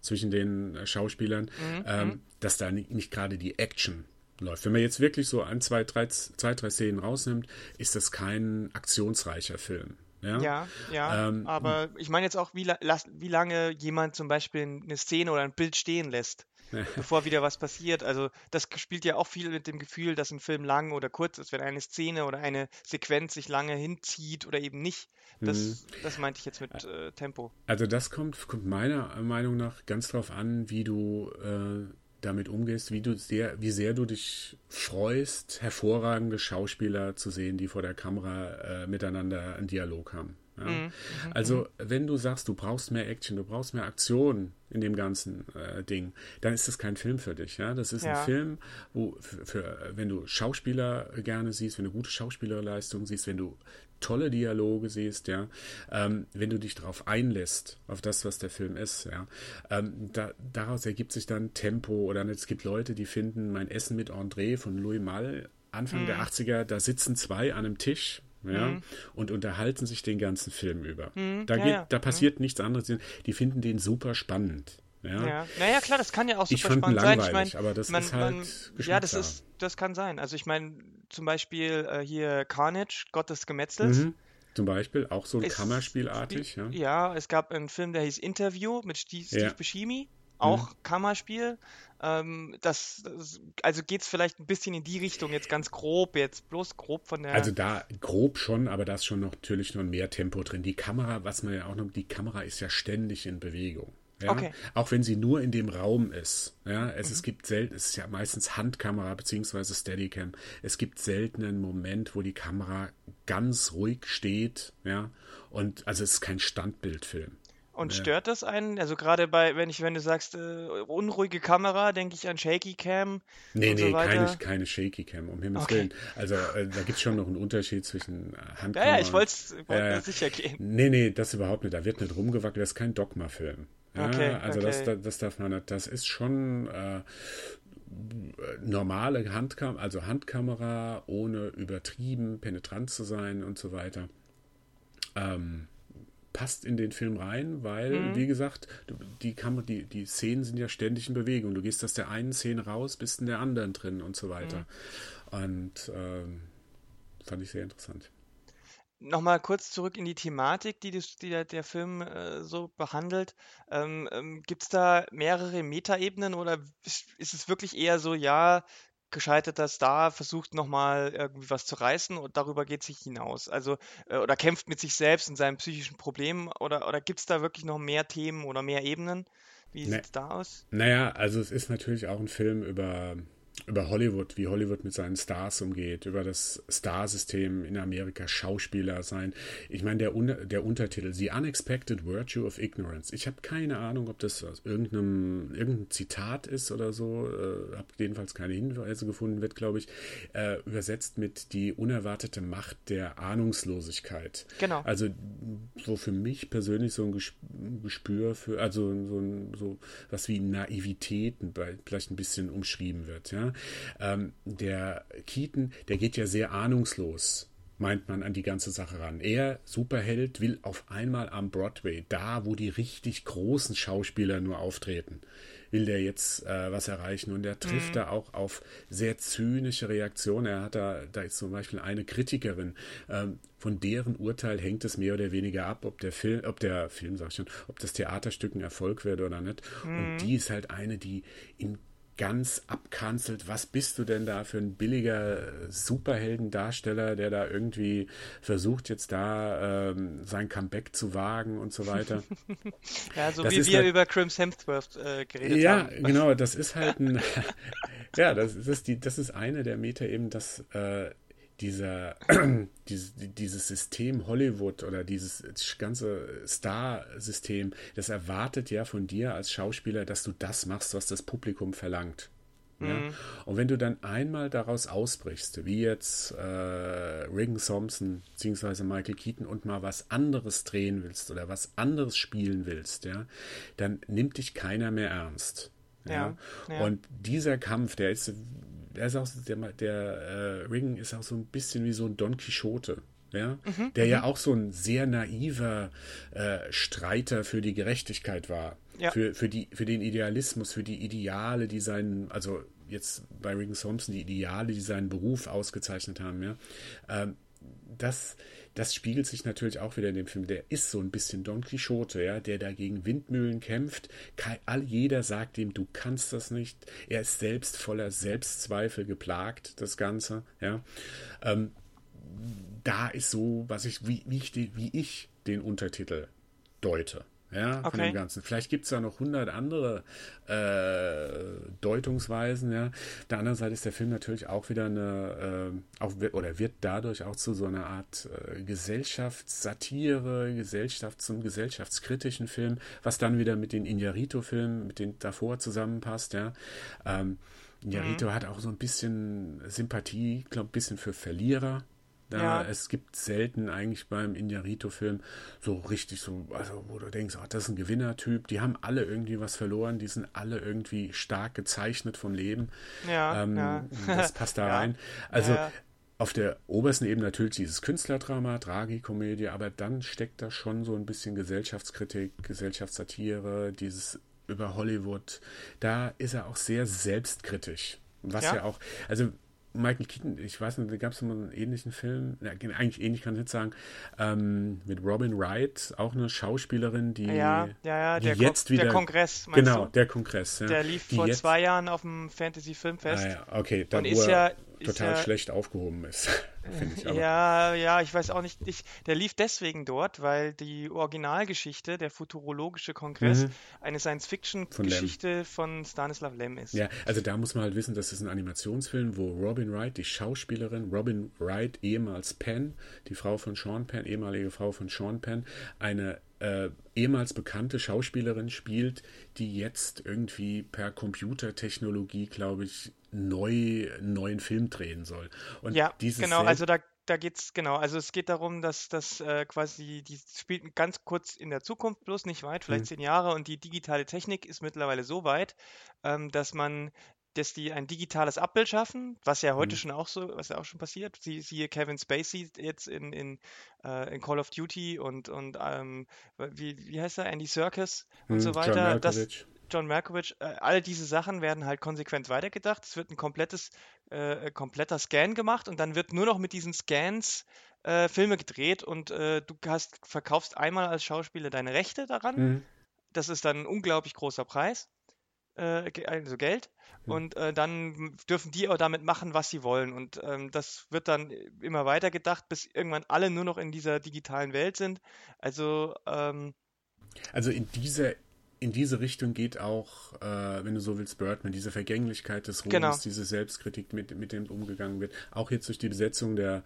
zwischen den äh, Schauspielern, mhm. ähm, mhm. dass da nicht, nicht gerade die Action läuft. Wenn man jetzt wirklich so ein, zwei, drei, zwei, drei Szenen rausnimmt, ist das kein aktionsreicher Film. Ja, ja, ja ähm, aber ich meine jetzt auch, wie, wie lange jemand zum Beispiel eine Szene oder ein Bild stehen lässt [laughs] bevor wieder was passiert. Also das spielt ja auch viel mit dem Gefühl, dass ein Film lang oder kurz ist, wenn eine Szene oder eine Sequenz sich lange hinzieht oder eben nicht. Das, mhm. das meinte ich jetzt mit äh, Tempo. Also das kommt, kommt meiner Meinung nach ganz drauf an, wie du äh, damit umgehst, wie du sehr, wie sehr du dich freust, hervorragende Schauspieler zu sehen, die vor der Kamera äh, miteinander einen Dialog haben. Ja? Mhm, mhm, also, mhm. wenn du sagst, du brauchst mehr Action, du brauchst mehr Aktion in dem ganzen äh, Ding, dann ist das kein Film für dich. Ja? Das ist ja. ein Film, wo, für, für, wenn du Schauspieler gerne siehst, wenn du gute Schauspielerleistungen siehst, wenn du tolle Dialoge siehst, ja, ähm, wenn du dich darauf einlässt, auf das, was der Film ist, ja, ähm, da, daraus ergibt sich dann Tempo oder es gibt Leute, die finden mein Essen mit André von Louis Malle Anfang mhm. der 80er, da sitzen zwei an einem Tisch ja, mhm. und unterhalten sich den ganzen Film über. Mhm, da, geht, ja. da passiert mhm. nichts anderes. Die finden den super spannend. Ja. ja. Naja, klar, das kann ja auch super spannend sein. Ich meine, aber das man, ist halt man, Ja, das ist, das kann sein. Also ich meine, zum Beispiel äh, hier Carnage, Gott des Gemetzels. Mhm. Zum Beispiel, auch so ein Kammerspielartig, ja. Ja, es gab einen Film, der hieß Interview mit Steve, Steve Buscemi, auch mhm. Kammerspiel. Ähm, das, das, also geht es vielleicht ein bisschen in die Richtung, jetzt ganz grob, jetzt bloß grob von der. Also da grob schon, aber da ist schon noch, natürlich noch mehr Tempo drin. Die Kamera, was man ja auch noch, die Kamera ist ja ständig in Bewegung. Ja? Okay. Auch wenn sie nur in dem Raum ist. Ja, es, mhm. es gibt selten, es ist ja meistens Handkamera bzw. Steadicam. Es gibt selten einen Moment, wo die Kamera ganz ruhig steht. Ja, und also es ist kein Standbildfilm. Und ja. stört das einen? Also gerade bei, wenn ich, wenn du sagst, äh, unruhige Kamera, denke ich an Shaky Cam. Nee, nee, so keine, keine Shaky Cam, um Himmels okay. Willen. Also äh, da gibt es schon noch einen Unterschied zwischen Handkamera. Ja, ja, ich wollte wollt äh, sicher gehen. Nee, nee, das überhaupt nicht. Da wird nicht rumgewackelt, das ist kein Dogma-Film. Ja, okay, also okay. Das, das darf man nicht. Das ist schon äh, normale Handkamera, also Handkamera, ohne übertrieben penetrant zu sein und so weiter. Ähm, passt in den Film rein, weil, mhm. wie gesagt, die, Kamera, die, die Szenen sind ja ständig in Bewegung. Du gehst aus der einen Szene raus, bist in der anderen drin und so weiter. Mhm. Und ähm, fand ich sehr interessant. Nochmal kurz zurück in die Thematik, die, das, die der, der, Film äh, so behandelt. Ähm, ähm, Gibt es da mehrere Metaebenen oder ist, ist, es wirklich eher so, ja, gescheiterter Star versucht nochmal irgendwie was zu reißen und darüber geht sich hinaus. Also, äh, oder kämpft mit sich selbst und seinen psychischen Problemen oder, oder gibt es da wirklich noch mehr Themen oder mehr Ebenen? Wie sieht es da aus? Naja, also es ist natürlich auch ein Film über über Hollywood, wie Hollywood mit seinen Stars umgeht, über das Starsystem in Amerika, Schauspieler sein. Ich meine, der, Un der Untertitel, The Unexpected Virtue of Ignorance. Ich habe keine Ahnung, ob das aus irgendeinem irgendein Zitat ist oder so. Äh, habe jedenfalls keine Hinweise gefunden, wird, glaube ich, äh, übersetzt mit die unerwartete Macht der Ahnungslosigkeit. Genau. Also so für mich persönlich so ein Gespür für, also so, ein, so was wie Naivität vielleicht ein bisschen umschrieben wird, ja. Ähm, der Keaton, der geht ja sehr ahnungslos meint man an die ganze Sache ran. Er, Superheld, will auf einmal am Broadway, da wo die richtig großen Schauspieler nur auftreten, will der jetzt äh, was erreichen. Und er trifft mhm. da auch auf sehr zynische Reaktionen. Er hat da, da ist zum Beispiel eine Kritikerin, ähm, von deren Urteil hängt es mehr oder weniger ab, ob der Film, ob der Film, sag ich schon, ob das Theaterstück ein Erfolg wird oder nicht. Mhm. Und die ist halt eine, die in ganz abkanzelt. Was bist du denn da für ein billiger Superheldendarsteller, der da irgendwie versucht, jetzt da ähm, sein Comeback zu wagen und so weiter. [laughs] ja, so das wie wir halt, über Crims Hemsworth äh, geredet ja, haben. Ja, genau, das ist halt ein, [laughs] ja, das, das, ist die, das ist eine der Meter eben, dass äh, dieser, [clears throat] dieses, dieses System Hollywood oder dieses ganze Star-System, das erwartet ja von dir als Schauspieler, dass du das machst, was das Publikum verlangt. Ja? Mhm. Und wenn du dann einmal daraus ausbrichst, wie jetzt äh, Regan Thompson bzw. Michael Keaton und mal was anderes drehen willst oder was anderes spielen willst, ja, dann nimmt dich keiner mehr ernst. Ja, ja. Und dieser Kampf, der ist der ist auch, der, der äh, Ring ist auch so ein bisschen wie so ein Don Quixote. Ja, mhm, der ja mhm. auch so ein sehr naiver äh, Streiter für die Gerechtigkeit war, ja. für, für, die, für den Idealismus, für die Ideale, die seinen, also jetzt bei Ring Thompson, die Ideale, die seinen Beruf ausgezeichnet haben, ja. Ähm, das, das spiegelt sich natürlich auch wieder in dem Film. Der ist so ein bisschen Don Quixote, ja, der dagegen Windmühlen kämpft. All jeder sagt ihm, du kannst das nicht. Er ist selbst voller Selbstzweifel geplagt, das Ganze, ja. Ähm, da ist so, was ich, wie, ich, wie ich den Untertitel deute ja, okay. von dem Ganzen. Vielleicht gibt es da noch hundert andere äh, Deutungsweisen, ja. Auf der anderen Seite ist der Film natürlich auch wieder eine, äh, auch, oder wird dadurch auch zu so einer Art äh, Gesellschaftssatire, Gesellschaft zum gesellschaftskritischen Film, was dann wieder mit den Inarito-Filmen, mit den davor zusammenpasst, ja. Ähm, Inarito mhm. hat auch so ein bisschen Sympathie, ich glaube, ein bisschen für Verlierer, da, ja. Es gibt selten eigentlich beim Inarito-Film so richtig so, also wo du denkst, oh, das ist ein Gewinnertyp. Die haben alle irgendwie was verloren, die sind alle irgendwie stark gezeichnet vom Leben. Ja, ähm, ja. [laughs] Das passt da rein. Also auf der obersten Ebene natürlich dieses Künstlerdrama, Tragikomödie, aber dann steckt da schon so ein bisschen Gesellschaftskritik, Gesellschaftssatire, dieses über Hollywood. Da ist er auch sehr selbstkritisch. Was ja, ja auch, also Michael Keaton, ich weiß nicht, da gab es mal einen ähnlichen Film, ja, eigentlich ähnlich kann ich nicht sagen, ähm, mit Robin Wright, auch eine Schauspielerin, die, ja, ja, die der jetzt Ko wieder... Der Kongress, Genau, du? der Kongress. Der lief vor jetzt, zwei Jahren auf dem Fantasy Filmfest. Ah, ja, okay, da, und ist ja, total ja, schlecht aufgehoben ist, [laughs] finde ich. Aber. Ja, ja, ich weiß auch nicht. Ich, der lief deswegen dort, weil die Originalgeschichte, der futurologische Kongress, mhm. eine Science-Fiction-Geschichte von, von, Stanislav Lem ist. Ja, also da muss man halt wissen, das ist ein Animationsfilm, wo Robin Wright, die Schauspielerin Robin Wright, ehemals Penn, die Frau von Sean Penn, ehemalige Frau von Sean Penn, eine äh, ehemals bekannte Schauspielerin spielt, die jetzt irgendwie per Computertechnologie, glaube ich, neu neuen Film drehen soll. Und ja, genau, also da, da geht es, genau, also es geht darum, dass das äh, quasi, die spielt ganz kurz in der Zukunft, bloß nicht weit, vielleicht mhm. zehn Jahre und die digitale Technik ist mittlerweile so weit, ähm, dass man dass die ein digitales Abbild schaffen, was ja heute mhm. schon auch so, was ja auch schon passiert. Sie, siehe Kevin Spacey jetzt in, in, äh, in Call of Duty und, und ähm, wie, wie heißt er, Andy Serkis und mhm, so weiter. Das, John Malkovich, äh, all diese Sachen werden halt konsequent weitergedacht. Es wird ein komplettes, äh, kompletter Scan gemacht und dann wird nur noch mit diesen Scans äh, Filme gedreht und äh, du hast, verkaufst einmal als Schauspieler deine Rechte daran. Mhm. Das ist dann ein unglaublich großer Preis, äh, also Geld. Mhm. Und äh, dann dürfen die auch damit machen, was sie wollen. Und ähm, das wird dann immer weiter gedacht, bis irgendwann alle nur noch in dieser digitalen Welt sind. Also ähm, also in dieser in diese Richtung geht auch, äh, wenn du so willst, Birdman, diese Vergänglichkeit des Ruhms, genau. diese Selbstkritik, mit, mit dem umgegangen wird. Auch jetzt durch die Besetzung der,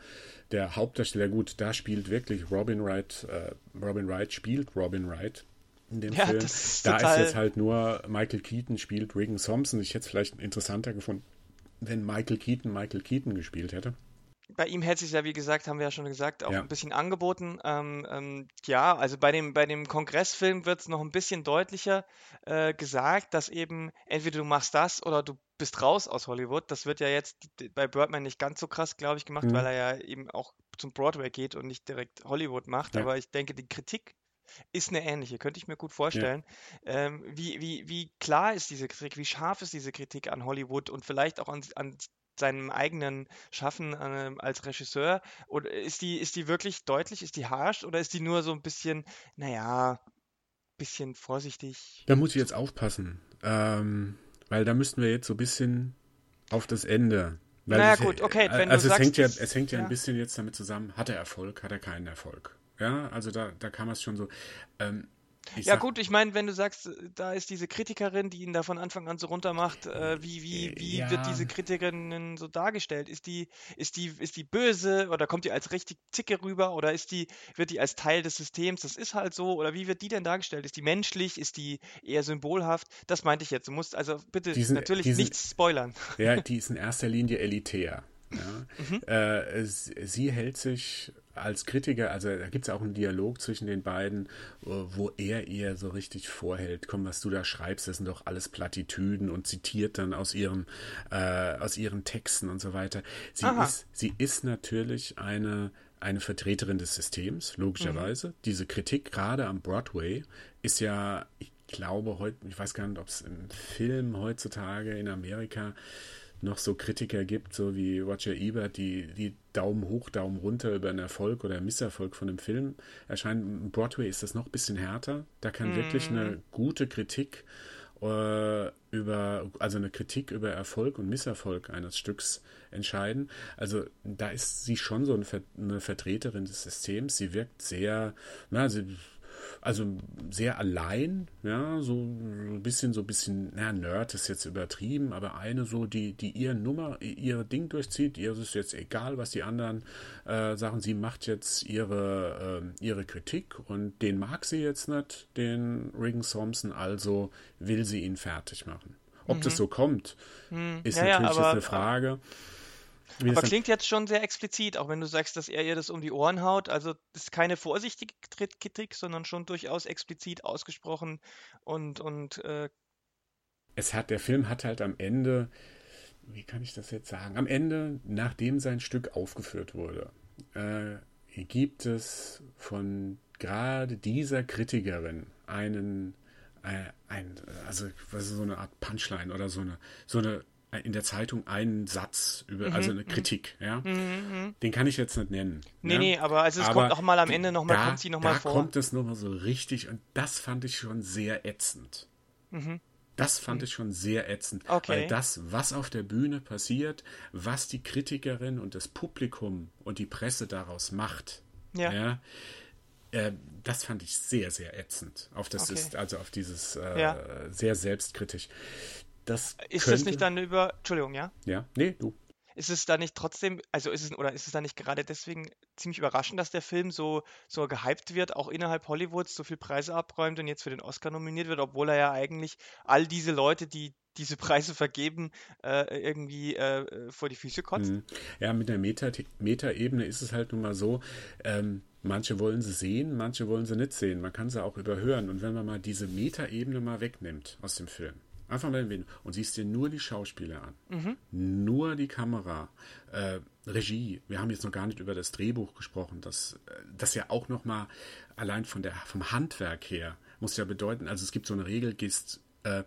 der Hauptdarsteller. Gut, da spielt wirklich Robin Wright, äh, Robin Wright spielt Robin Wright in dem ja, Film. Ist da ist jetzt halt nur Michael Keaton spielt Regan Thompson. Ich hätte es vielleicht interessanter gefunden, wenn Michael Keaton Michael Keaton gespielt hätte bei ihm hält sich ja, wie gesagt, haben wir ja schon gesagt, auch ja. ein bisschen angeboten. Ähm, ähm, ja, also bei dem, bei dem Kongressfilm wird es noch ein bisschen deutlicher äh, gesagt, dass eben entweder du machst das oder du bist raus aus Hollywood. Das wird ja jetzt bei Birdman nicht ganz so krass, glaube ich, gemacht, mhm. weil er ja eben auch zum Broadway geht und nicht direkt Hollywood macht. Ja. Aber ich denke, die Kritik ist eine ähnliche, könnte ich mir gut vorstellen. Ja. Ähm, wie, wie, wie klar ist diese Kritik, wie scharf ist diese Kritik an Hollywood und vielleicht auch an, an seinem eigenen Schaffen äh, als Regisseur? Oder ist die, ist die wirklich deutlich, ist die harsh oder ist die nur so ein bisschen, naja, bisschen vorsichtig? Da muss ich jetzt aufpassen, ähm, weil da müssten wir jetzt so ein bisschen auf das Ende. Weil naja, gut, okay. Wenn also du es, sagst, hängt ja, es hängt ja, ja, ein bisschen jetzt damit zusammen, hat er Erfolg, hat er keinen Erfolg? Ja, also da, da kann man es schon so. Ähm, ich Ja sag, gut, ich meine, wenn du sagst, äh, da ist diese Kritikerin, die ihn da von Anfang an so runtermacht, äh, wie, wie, wie wird ja, diese Kritikerin so dargestellt? Ist die, ist die, ist die böse oder kommt die als richtig Zicke rüber oder ist die, wird die als Teil des Systems? Das ist halt so. Oder wie wird die denn dargestellt? Ist die menschlich? Ist die eher symbolhaft? Das meinte ich jetzt. Du musst also bitte diesen, natürlich diesen, nichts spoilern. ja, [laughs] die ist in erster Linie elitär. Ja. Mhm. Äh, s- sie hält sich als Kritiker, also da gibt es auch einen Dialog zwischen den beiden, wo er ihr so richtig vorhält, komm, was du da schreibst, das sind doch alles Plattitüden und zitiert dann aus ihrem, äh, aus ihren Texten und so weiter. Sie Aha. ist, sie ist natürlich eine, eine Vertreterin des Systems, logischerweise. Diese Kritik gerade am Broadway ist ja, ich glaube heute, ich weiß gar nicht, ob es im Film heutzutage in Amerika noch so Kritiker gibt, so wie Roger Ebert, die, die Daumen hoch, Daumen runter über einen Erfolg oder Misserfolg von einem Film erscheinen. Broadway ist das noch ein bisschen härter. Da kann wirklich eine gute Kritik äh, über, also eine Kritik über Erfolg und Misserfolg eines Stücks entscheiden. Also da ist sie schon so eine, Ver eine Vertreterin des Systems. Sie wirkt sehr, na, sie, also sehr allein, ja, so ein bisschen, so ein bisschen, na, Nerd ist jetzt übertrieben, aber eine so, die, die ihr Nummer, ihr Ding durchzieht, ihr ist jetzt egal, was die anderen äh, sagen, sie macht jetzt ihre, äh, ihre Kritik und den mag sie jetzt nicht, den Regan Thompson, also will sie ihn fertig machen. Ob das so kommt, ist Mhm. Ja, ja, natürlich jetzt aber- eine Frage. Wie Aber klingt jetzt schon sehr explizit, auch wenn du sagst, dass er ihr das um die Ohren haut. Also das ist keine vorsichtige Krit- Kritik, sondern schon durchaus explizit ausgesprochen und, und äh, es hat, der Film hat halt am Ende, wie kann ich das jetzt sagen? Am Ende, nachdem sein Stück aufgeführt wurde, äh, gibt es von gerade dieser Kritikerin einen, äh, ein, also was ist so eine Art Punchline oder so eine, so eine in der Zeitung einen Satz über, also eine Kritik, ja. Den kann ich jetzt nicht nennen. Nee, ja? nee, aber also es kommt auch mal am Ende noch mal- da, kommt sie noch mal da vor. kommt es nochmal so richtig und das fand ich schon sehr ätzend. Das fand ich schon sehr ätzend, Mhm. Okay. weil das, was auf der Bühne passiert, was die Kritikerin und das Publikum und die Presse daraus macht, Ja. äh, das fand ich sehr, sehr ätzend. Auf das Okay. ist also auf dieses äh, Ja. sehr selbstkritisch. Das Ist könnte, das nicht dann über, Entschuldigung, ja? Ja, nee, du. Ist es da nicht trotzdem, also ist es, oder ist es da nicht gerade deswegen ziemlich überraschend, dass der Film so, so gehypt wird, auch innerhalb Hollywoods so viele Preise abräumt und jetzt für den Oscar nominiert wird, obwohl er ja eigentlich all diese Leute, die diese Preise vergeben, äh, irgendwie äh, vor die Füße kotzt? Mhm. Ja, mit der Meta- Meta-Ebene ist es halt nun mal so, ähm, manche wollen sie sehen, manche wollen sie nicht sehen. Man kann sie auch überhören. Und wenn man mal diese Meta-Ebene mal wegnimmt aus dem Film, einfach mal erwähnen. Und siehst dir nur die Schauspieler an, nur die Kamera, äh, Regie. Wir haben jetzt noch gar nicht über das Drehbuch gesprochen, das, äh, das ja auch noch mal allein von der, vom Handwerk her muss ja bedeuten, also es gibt so eine Regel, gehst äh,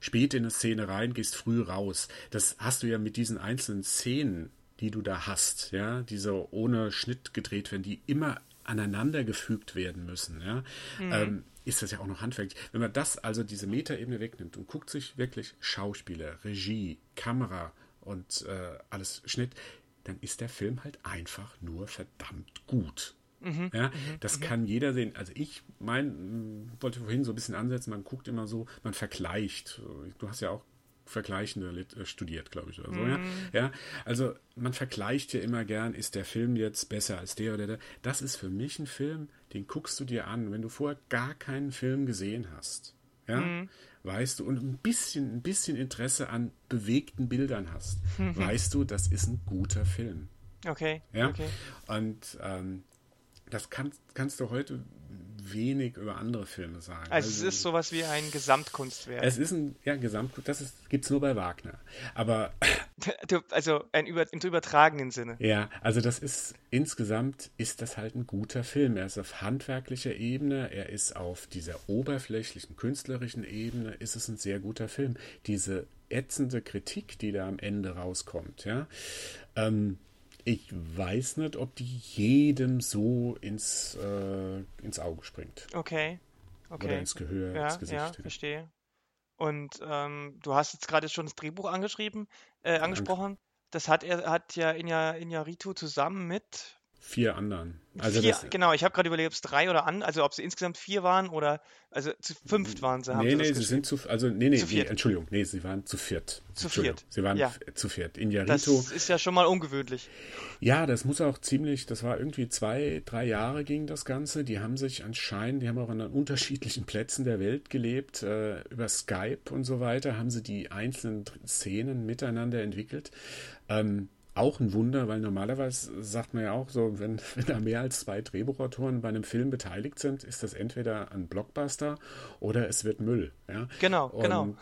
spät in eine Szene rein, gehst früh raus. Das hast du ja mit diesen einzelnen Szenen, die du da hast, ja, die so ohne Schnitt gedreht werden, die immer aneinander gefügt werden müssen, ja, ähm, ist das ja auch noch handwerklich. Wenn man das, also diese Metaebene wegnimmt und guckt sich wirklich Schauspieler, Regie, Kamera und äh, alles Schnitt, dann ist der Film halt einfach nur verdammt gut. Ja, das kann jeder sehen. Also ich mein, wollte vorhin so ein bisschen ansetzen, man guckt immer so, man vergleicht. Du hast ja auch Vergleichende Lit- äh, studiert, glaube ich, oder so, ja? ja. Also man vergleicht ja immer gern, ist der Film jetzt besser als der oder der. Das ist für mich ein Film, den guckst du dir an, wenn du vorher gar keinen Film gesehen hast. Ja, weißt du, und ein bisschen, ein bisschen Interesse an bewegten Bildern hast, [laughs] weißt du, das ist ein guter Film. Okay, Ja? okay. Und ähm, das kannst, kannst du heute wenig über andere Filme sagen. Also es ist sowas wie ein Gesamtkunstwerk. Es ist ein ja, Gesamtgut, das gibt es nur bei Wagner. Aber [laughs] Also ein über, im übertragenen Sinne. ja, also das ist insgesamt ist das halt ein guter Film. Er ist auf handwerklicher Ebene, er ist auf dieser oberflächlichen, künstlerischen Ebene, ist es ein sehr guter Film. Diese ätzende Kritik, die da am Ende rauskommt, ja. Ähm, ich weiß nicht, ob die jedem so ins, äh, ins Auge springt. Okay. Okay. Oder ins Gehör, ja, ins Gesicht. ja, verstehe. Und ähm, du hast jetzt gerade schon das Drehbuch angeschrieben, äh, angesprochen. Das hat er hat ja Inya, Iñárritu zusammen mit vier anderen. Also vier, das, genau, ich habe gerade überlegt, ob es drei oder an, also ob sie insgesamt vier waren oder, also zu fünft waren sie. Haben nee, sie nee, das sie sind zu, also nee, nee, Zu nee. Entschuldigung, nee, sie waren zu viert. Zu viert, Sie waren ja. zu viert. Das Injarito, ist ja schon mal ungewöhnlich. ja, das muss auch ziemlich, das war irgendwie zwei, drei Jahre ging das Ganze. Die haben sich anscheinend, die haben auch an unterschiedlichen Plätzen der Welt gelebt, äh, über Skype und so weiter, haben sie die einzelnen Szenen miteinander entwickelt. Ähm, auch ein Wunder, weil normalerweise sagt man ja auch so, wenn, [laughs] wenn da mehr als zwei Drehbuchautoren bei einem Film beteiligt sind, ist das entweder ein Blockbuster oder es wird Müll. Ja? Genau, genau. Und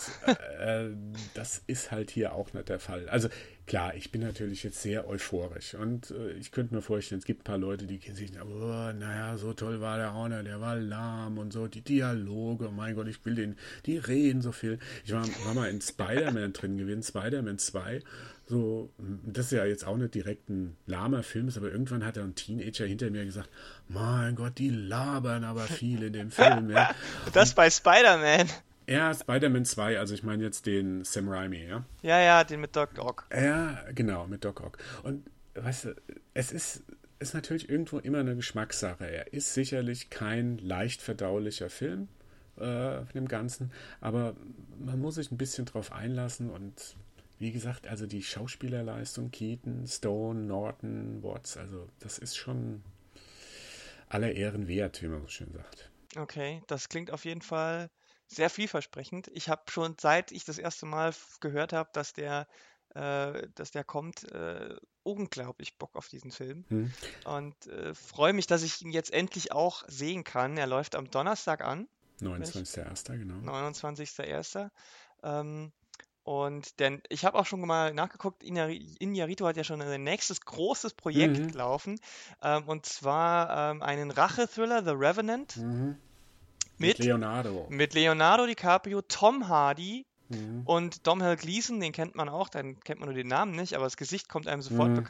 äh, das ist halt hier auch nicht der Fall. Also klar, ich bin natürlich jetzt sehr euphorisch und äh, ich könnte mir vorstellen, es gibt ein paar Leute, die sich, oh, naja, so toll war der nicht, der war lahm und so, die Dialoge, mein Gott, ich will den, die reden so viel. Ich war, war mal in Spider-Man drin gewesen, Spider-Man 2, so, das ist ja jetzt auch nicht direkt ein lahmer Film, ist, aber irgendwann hat er ein Teenager hinter mir gesagt, mein Gott, die labern aber viel in dem Film, ja. [laughs] Das bei Spider-Man. Ja, Spider-Man 2, also ich meine jetzt den Sam Raimi, ja. Ja, ja, den mit Doc Ock. Ja, genau, mit Doc Ock. Und weißt du, es ist, ist natürlich irgendwo immer eine Geschmackssache. Er ist sicherlich kein leicht verdaulicher Film äh, von dem Ganzen, aber man muss sich ein bisschen drauf einlassen und wie gesagt, also die Schauspielerleistung, Keaton, Stone, Norton, Watts, also das ist schon aller Ehren wert, wie man so schön sagt. Okay, das klingt auf jeden Fall sehr vielversprechend. Ich habe schon seit ich das erste Mal gehört habe, dass der, äh, dass der kommt, äh, unglaublich Bock auf diesen Film Hm? und äh, freue mich, dass ich ihn jetzt endlich auch sehen kann. Er läuft am Donnerstag an, 29.01. genau. 29.01. Ähm, und denn ich habe auch schon mal nachgeguckt, Iñárritu hat ja schon ein nächstes großes Projekt Mhm. laufen, ähm, und zwar ähm, einen Rache-Thriller, The Revenant, Mhm. mit, Leonardo. mit Leonardo DiCaprio, Tom Hardy Mhm. und Domhnall Gleeson, den kennt man auch, dann kennt man nur den Namen nicht, aber das Gesicht kommt einem sofort Mhm.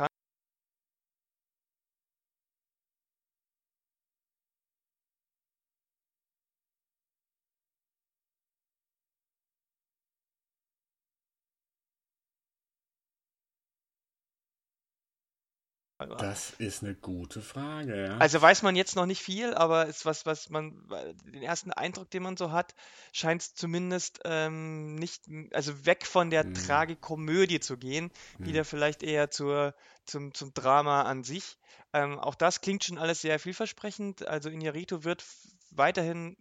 Bekannt. Das ist eine gute Frage, ja. Also weiß man jetzt noch nicht viel, aber ist was, was man, den ersten Eindruck, den man so hat, scheint es zumindest ähm, nicht, also weg von der Hm. Tragikomödie zu gehen, Hm. wieder vielleicht eher zur, zum, zum Drama an sich. Ähm, auch das klingt schon alles sehr vielversprechend. Also Iñárritu wird weiterhin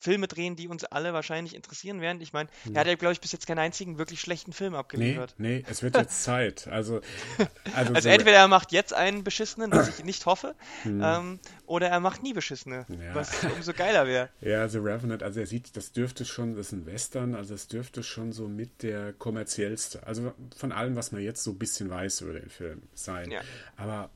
Filme drehen, die uns alle wahrscheinlich interessieren werden. Ich meine, Hm. er hat ja, glaube ich, bis jetzt keinen einzigen wirklich schlechten Film Nee, abgeliefert. nee, es wird jetzt [laughs] Zeit. Also, also, Also so, entweder er macht jetzt einen beschissenen, was ich [coughs] nicht hoffe, Hm. ähm, oder er macht nie beschissene, Ja. was umso geiler wäre. [laughs] ja, The Revenant, also er sieht, das dürfte schon, das ist ein Western, also es dürfte schon so mit der kommerziellste, also von allem, was man jetzt so ein bisschen weiß über den Film sein. Ja. Aber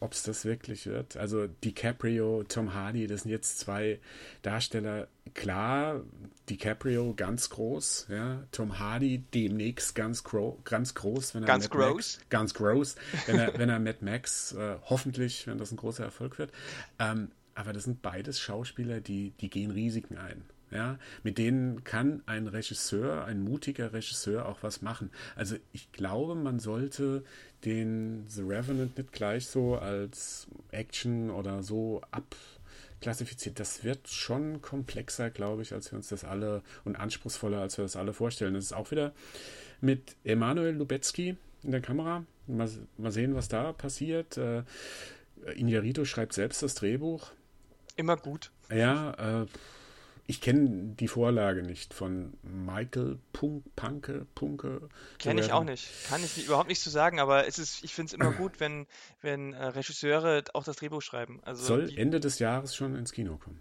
ob es das wirklich wird, also DiCaprio, Tom Hardy, das sind jetzt zwei Darsteller, klar, DiCaprio ganz groß, ja, Tom Hardy demnächst ganz, gro ganz groß, wenn er Ganz Mad Max- groß. ganz groß, wenn er, wenn er Mad Max, äh, hoffentlich, wenn das ein großer Erfolg wird. Ähm, aber das sind beides Schauspieler, die, die gehen Risiken ein. Ja, mit denen kann ein Regisseur, ein mutiger Regisseur auch was machen. Also ich glaube, man sollte den The Revenant nicht gleich so als Action oder so abklassifizieren. Das wird schon komplexer, glaube ich, als wir uns das alle und anspruchsvoller, als wir das alle vorstellen. Das ist auch wieder mit Emanuel Lubetzky in der Kamera. Mal, mal sehen, was da passiert. Äh, Iñárritu schreibt selbst das Drehbuch. Immer gut. Ja, äh, ich kenne die Vorlage nicht von Michael Punk, Punke, Punke. Kenne ich auch nicht. Kann ich überhaupt nicht zu sagen, aber es ist, ich finde es immer gut, wenn, wenn äh, Regisseure auch das Drehbuch schreiben. Also Soll die, Ende des Jahres schon ins Kino kommen.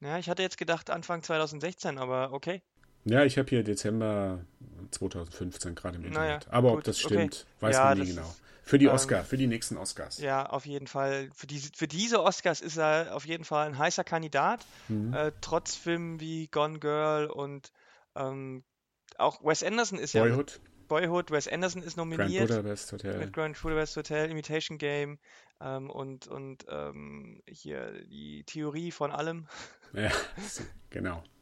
ja, ich hatte jetzt gedacht Anfang 2016, aber okay. Ja, ich habe hier Dezember 2015 gerade im Naja, Internet. Aber ob gut, das okay. stimmt, weiß Ja, man nie das genau. Für die ähm, Oscar, für die nächsten Oscars. Ja, auf jeden Fall. Für diese, für diese Oscars ist er auf jeden Fall ein heißer Kandidat. Mhm. Äh, trotz Filmen wie Gone Girl und ähm, auch Wes Anderson ist ja mit Boyhood, Boyhood. Wes Anderson ist Grand nominiert Budapest Hotel. mit Grand Budapest Hotel, Imitation Game ähm, und, und ähm, hier die Theorie von allem. Ja, [laughs] genau. [laughs]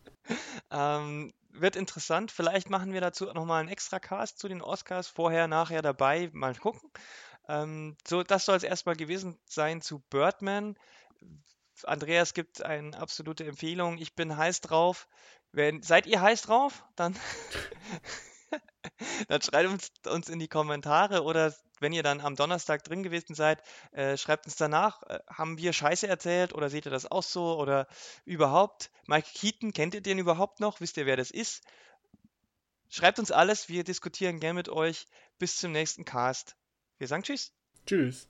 Ähm, wird interessant. Vielleicht machen wir dazu nochmal einen extra Cast zu den Oscars. Vorher, nachher dabei. Mal gucken. Ähm, so, das soll es erstmal gewesen sein zu Birdman. Andreas gibt eine absolute Empfehlung. Ich bin heiß drauf. Wenn, seid ihr heiß drauf? Dann, [laughs] [laughs] dann schreibt uns, uns in die Kommentare oder wenn ihr dann am Donnerstag drin gewesen seid, äh, schreibt uns danach, äh, haben wir Scheiße erzählt oder seht ihr das auch so oder überhaupt? Mike Keaton, kennt ihr den überhaupt noch? Wisst ihr, wer das ist? Schreibt uns alles, wir diskutieren gern mit euch. Bis zum nächsten Cast. Wir sagen Tschüss. Tschüss.